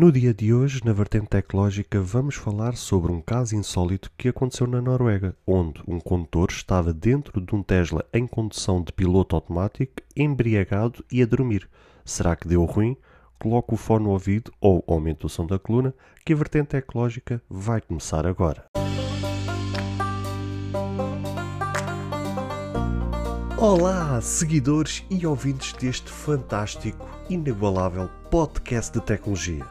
No dia de hoje, na vertente tecnológica, vamos falar sobre um caso insólito que aconteceu na Noruega, onde um condutor estava dentro de um Tesla em condução de piloto automático, embriagado e a dormir. Será que deu ruim? Coloque o fone no ouvido ou aumente o som da coluna, que a vertente tecnológica vai começar agora. Olá, seguidores e ouvintes deste fantástico, inigualável podcast de tecnologia.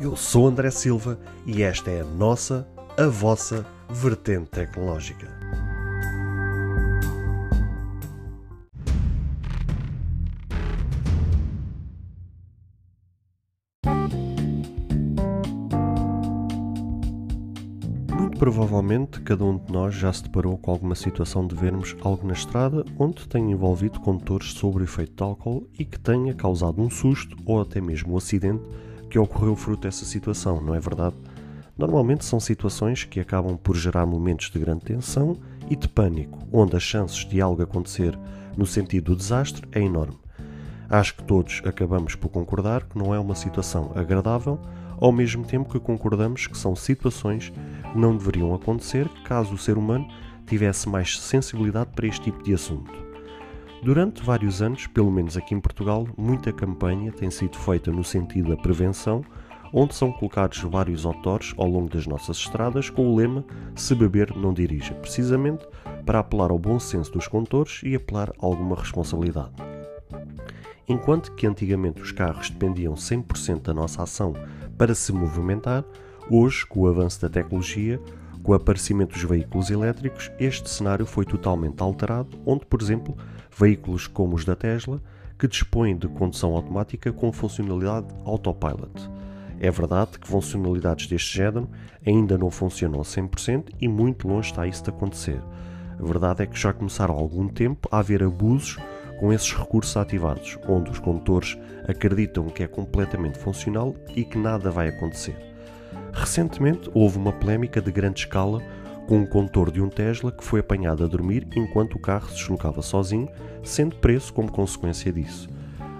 Eu sou André Silva e esta é a nossa, a vossa vertente tecnológica. Muito provavelmente cada um de nós já se deparou com alguma situação de vermos algo na estrada onde tenha envolvido condutores sob o efeito de álcool e que tenha causado um susto ou até mesmo um acidente que ocorreu fruto dessa situação, não é verdade? Normalmente são situações que acabam por gerar momentos de grande tensão e de pânico, onde as chances de algo acontecer no sentido do desastre é enorme. Acho que todos acabamos por concordar que não é uma situação agradável, ao mesmo tempo que concordamos que são situações que não deveriam acontecer caso o ser humano tivesse mais sensibilidade para este tipo de assunto. Durante vários anos, pelo menos aqui em Portugal, muita campanha tem sido feita no sentido da prevenção, onde são colocados vários autores ao longo das nossas estradas com o lema Se beber, não dirija, precisamente para apelar ao bom senso dos condutores e apelar a alguma responsabilidade. Enquanto que antigamente os carros dependiam 100% da nossa ação para se movimentar, hoje, com o avanço da tecnologia, com o aparecimento dos veículos elétricos, este cenário foi totalmente alterado, onde, por exemplo, veículos como os da Tesla, que dispõem de condução automática com funcionalidade autopilot. É verdade que funcionalidades deste género ainda não funcionam a 100% e muito longe está isso de acontecer. A verdade é que já começaram há algum tempo a haver abusos com esses recursos ativados, onde os condutores acreditam que é completamente funcional e que nada vai acontecer. Recentemente houve uma polémica de grande escala com um condutor de um Tesla que foi apanhado a dormir enquanto o carro se deslocava sozinho, sendo preso como consequência disso.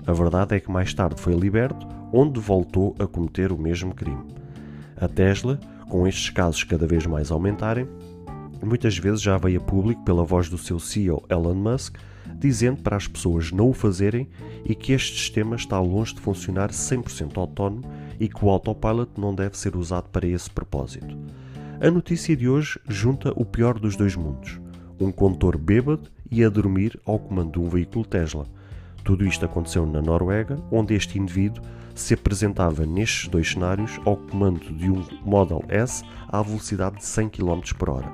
A verdade é que mais tarde foi liberto, onde voltou a cometer o mesmo crime. A Tesla, com estes casos cada vez mais aumentarem, muitas vezes já veio a público pela voz do seu CEO Elon Musk, dizendo para as pessoas não o fazerem e que este sistema está longe de funcionar 100% autónomo e que o autopilot não deve ser usado para esse propósito. A notícia de hoje junta o pior dos dois mundos: um condutor bêbado e a dormir ao comando de um veículo Tesla. Tudo isto aconteceu na Noruega, onde este indivíduo se apresentava nestes dois cenários ao comando de um Model S à velocidade de 100 km por hora.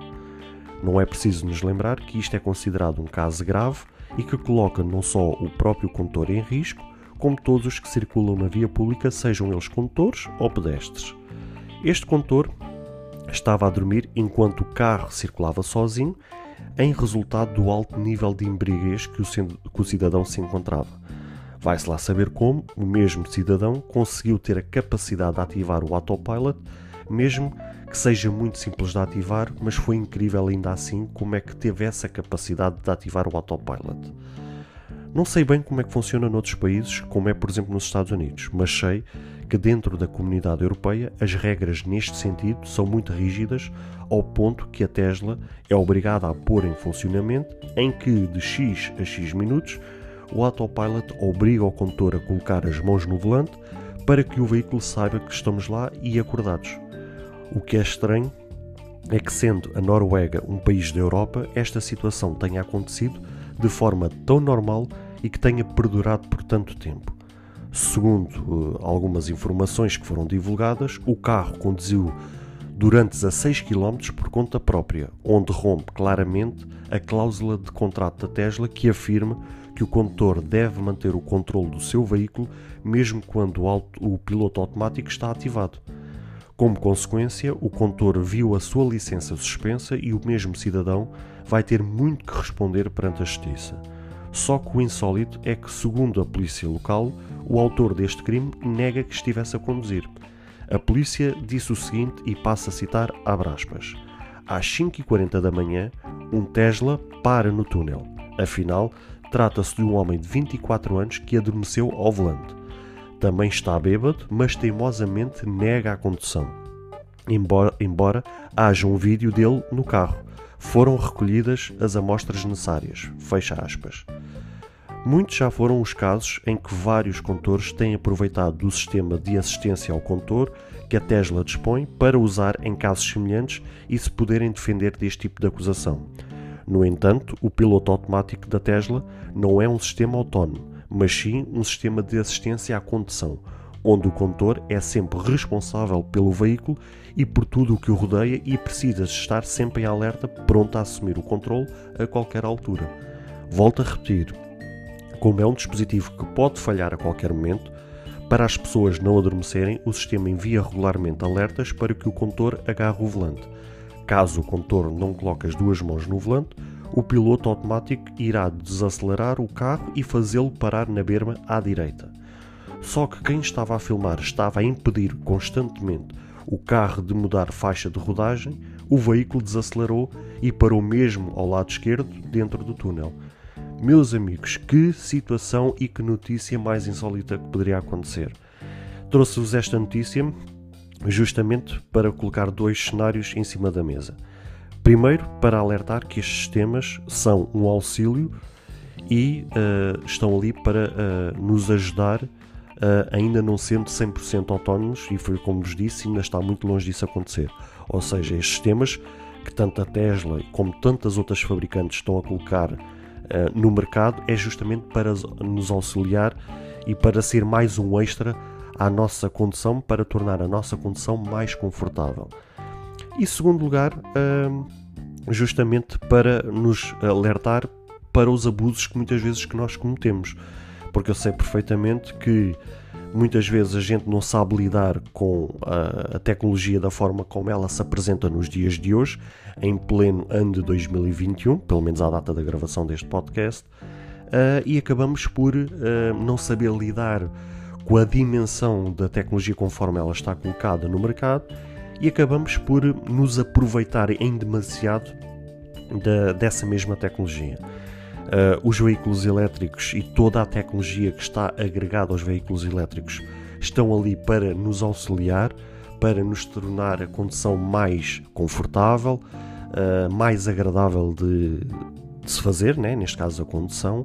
Não é preciso nos lembrar que isto é considerado um caso grave e que coloca não só o próprio condutor em risco, como todos os que circulam na via pública, sejam eles condutores ou pedestres. Este condutor estava a dormir enquanto o carro circulava sozinho, em resultado do alto nível de embriaguez que o cidadão se encontrava. Vai-se lá saber como o mesmo cidadão conseguiu ter a capacidade de ativar o autopilot, mesmo que seja muito simples de ativar, mas foi incrível ainda assim como é que teve essa capacidade de ativar o autopilot. Não sei bem como é que funciona noutros países, como é por exemplo nos Estados Unidos, mas sei que dentro da comunidade europeia as regras neste sentido são muito rígidas, ao ponto que a Tesla é obrigada a pôr em funcionamento em que de X a X minutos o autopilot obriga o condutor a colocar as mãos no volante para que o veículo saiba que estamos lá e acordados. O que é estranho é que, sendo a Noruega um país da Europa, esta situação tenha acontecido de forma tão normal e que tenha perdurado por tanto tempo. Segundo uh, algumas informações que foram divulgadas, o carro conduziu durante 16 km por conta própria, onde rompe claramente a cláusula de contrato da Tesla que afirma que o condutor deve manter o controle do seu veículo mesmo quando o, auto, o piloto automático está ativado. Como consequência, o condutor viu a sua licença suspensa e o mesmo cidadão vai ter muito que responder perante a justiça. Só que o insólito é que, segundo a polícia local, o autor deste crime nega que estivesse a conduzir. A polícia disse o seguinte e passa a citar abre aspas. Às 5h40 da manhã, um Tesla para no túnel. Afinal, trata-se de um homem de 24 anos que adormeceu ao volante. também está bêbado, mas teimosamente nega a condução. Embora, embora haja um vídeo dele no carro. Foram recolhidas as amostras necessárias. Fecha aspas. Muitos já foram os casos em que vários condutores têm aproveitado do sistema de assistência ao condutor que a Tesla dispõe para usar em casos semelhantes e se poderem defender deste tipo de acusação. No entanto, o piloto automático da Tesla não é um sistema autónomo, mas sim um sistema de assistência à condução, onde o condutor é sempre responsável pelo veículo e por tudo o que o rodeia e precisa estar sempre em alerta, pronto a assumir o controle a qualquer altura. Volto a repetir, como é um dispositivo que pode falhar a qualquer momento, para as pessoas não adormecerem, o sistema envia regularmente alertas para que o condutor agarre o volante. Caso o condutor não coloque as duas mãos no volante, o piloto automático irá desacelerar o carro e fazê-lo parar na berma à direita. Só que quem estava a filmar estava a impedir constantemente o carro de mudar faixa de rodagem, o veículo desacelerou e parou mesmo ao lado esquerdo, dentro do túnel. Meus amigos, que situação e que notícia mais insólita que poderia acontecer. Trouxe-vos esta notícia justamente para colocar dois cenários em cima da mesa. Primeiro, para alertar que estes sistemas são um auxílio e uh, estão ali para uh, nos ajudar, uh, ainda não sendo 100% autónomos, e foi como vos disse, ainda está muito longe disso acontecer. Ou seja, estes sistemas que tanto a Tesla como tantas outras fabricantes estão a colocar eh, no mercado é justamente para nos auxiliar e para ser mais um extra à nossa condução, para tornar a nossa condução mais confortável. E segundo lugar, uh, justamente para nos alertar para os abusos que muitas vezes que nós cometemos, porque eu sei perfeitamente que muitas vezes a gente não sabe lidar com a, a, tecnologia da forma como ela se apresenta nos dias de hoje, em pleno ano de 2021, pelo menos à data da gravação deste podcast, uh, e acabamos por uh, não saber lidar com a dimensão da tecnologia conforme ela está colocada no mercado e acabamos por nos aproveitar em demasiado da, dessa mesma tecnologia. Uh, os veículos elétricos e toda a tecnologia que está agregada aos veículos elétricos estão ali para nos auxiliar, para nos tornar a condução mais confortável, uh, mais agradável de, de, se fazer, né? neste caso a condução,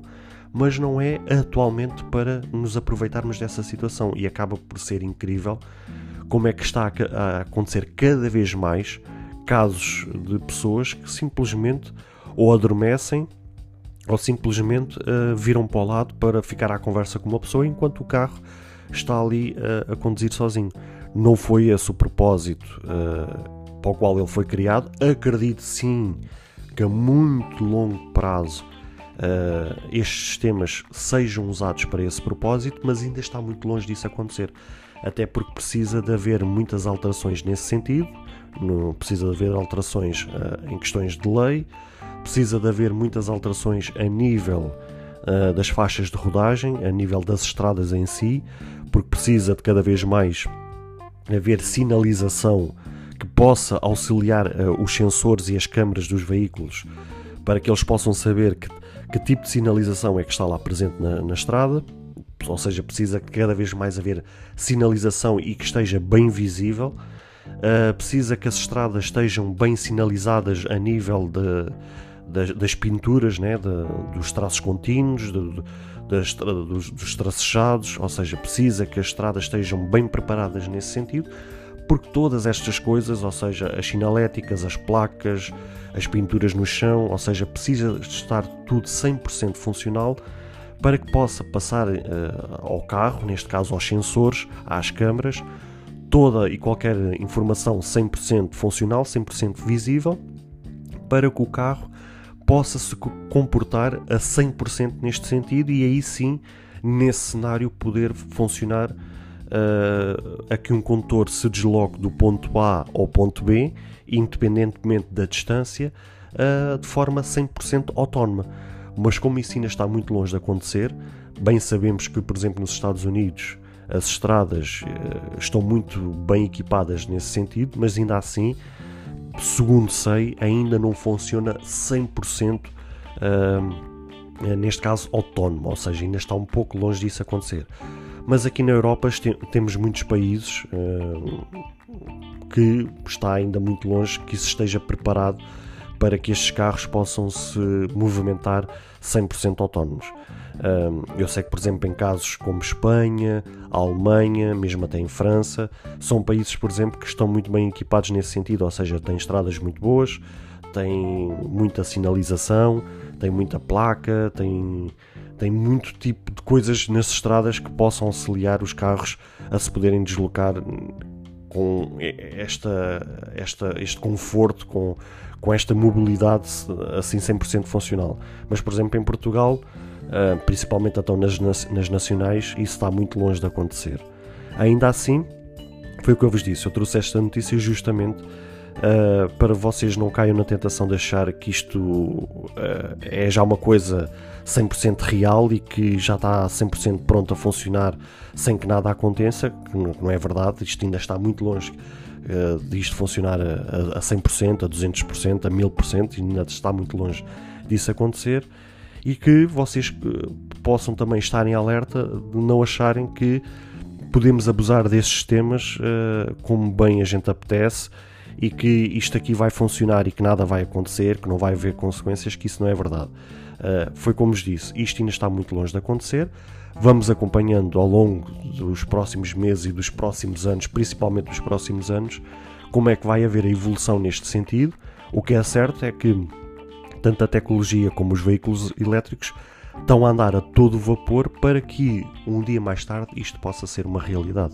mas não é atualmente para nos aproveitarmos dessa situação e acaba por ser incrível como é que está a, a acontecer cada vez mais casos de pessoas que simplesmente ou adormecem ou simplesmente uh, viram para o lado para ficar à conversa com uma pessoa enquanto o carro está ali uh, a conduzir sozinho. Não foi esse o propósito uh, para o qual ele foi criado. Acredito sim que a muito longo prazo estes sistemas sejam usados para esse propósito, mas ainda está muito longe disso acontecer. Até porque precisa de haver muitas alterações nesse sentido, não precisa de haver alterações em questões de lei precisa de haver muitas alterações a nível uh, das faixas de rodagem, a nível das estradas em si, porque precisa de cada vez mais haver sinalização que possa auxiliar uh, os sensores e as câmaras dos veículos para que eles possam saber que, que tipo de sinalização é que está lá presente na, na estrada, ou seja, precisa cada vez mais haver sinalização e que esteja bem visível. Uh, precisa que as estradas estejam bem sinalizadas a nível de, das, das pinturas, né, dos traços contínuos, de, das, dos, dos tracejados, ou seja, precisa que as estradas estejam bem preparadas nesse sentido, porque todas estas coisas, ou seja, as sinaléticas, as placas, as pinturas no chão, ou seja, precisa estar tudo 100% funcional para que possa passar uh, ao carro, neste caso aos sensores, às câmaras, toda e qualquer informação 100% funcional, 100% visível, para que o carro possa se comportar a 100% neste sentido e aí sim, nesse cenário, poder funcionar uh, a que um condutor se desloque do ponto A ao ponto B, independentemente da distância, uh, de forma 100% autónoma. Mas como isso ainda está muito longe de acontecer, bem sabemos que, por exemplo, nos Estados Unidos as estradas uh, estão muito bem equipadas nesse sentido, mas ainda assim segundo sei, ainda não funciona 100%, uh, neste caso autónomo, ou seja, ainda está um pouco longe disso acontecer. Mas aqui na Europa temos muitos países uh, que está ainda muito longe que se esteja preparado para que estes carros possam se movimentar 100% autónomos. Eu sei que, por exemplo, em casos como Espanha, Alemanha, mesmo até em França, são países, por exemplo, que estão muito bem equipados nesse sentido, ou seja, têm estradas muito boas, têm muita sinalização, têm muita placa, têm, têm muito tipo de coisas nas estradas que possam auxiliar os carros a se poderem deslocar com esta, esta, este conforto, com, com esta mobilidade assim 100% funcional. Mas, por exemplo, em Portugal, ah, principalmente então nas, nas nacionais, isso está muito longe de acontecer. Ainda assim, foi o que eu vos disse, eu trouxe esta notícia justamente uh, para vocês não caiam na tentação de achar que isto uh, é já uma coisa 100% real e que já está 100% pronto a funcionar sem que nada aconteça, que não é verdade, isto ainda está muito longe uh, disto funcionar a, a 100%, a 200%, a 1000% e ainda está muito longe disso acontecer e que vocês possam também estar em alerta de não acharem que podemos abusar desses sistemas uh, como bem a gente apetece e que isto aqui vai funcionar e que nada vai acontecer, que não vai haver consequências, que isso não é verdade. Uh, foi como vos disse, isto ainda está muito longe de acontecer. Vamos acompanhando ao longo dos próximos meses e dos próximos anos, principalmente dos próximos anos, como é que vai haver a evolução neste sentido. O que é certo é que tanto a tecnologia como os veículos elétricos estão a andar a todo vapor para que um dia mais tarde isto possa ser uma realidade.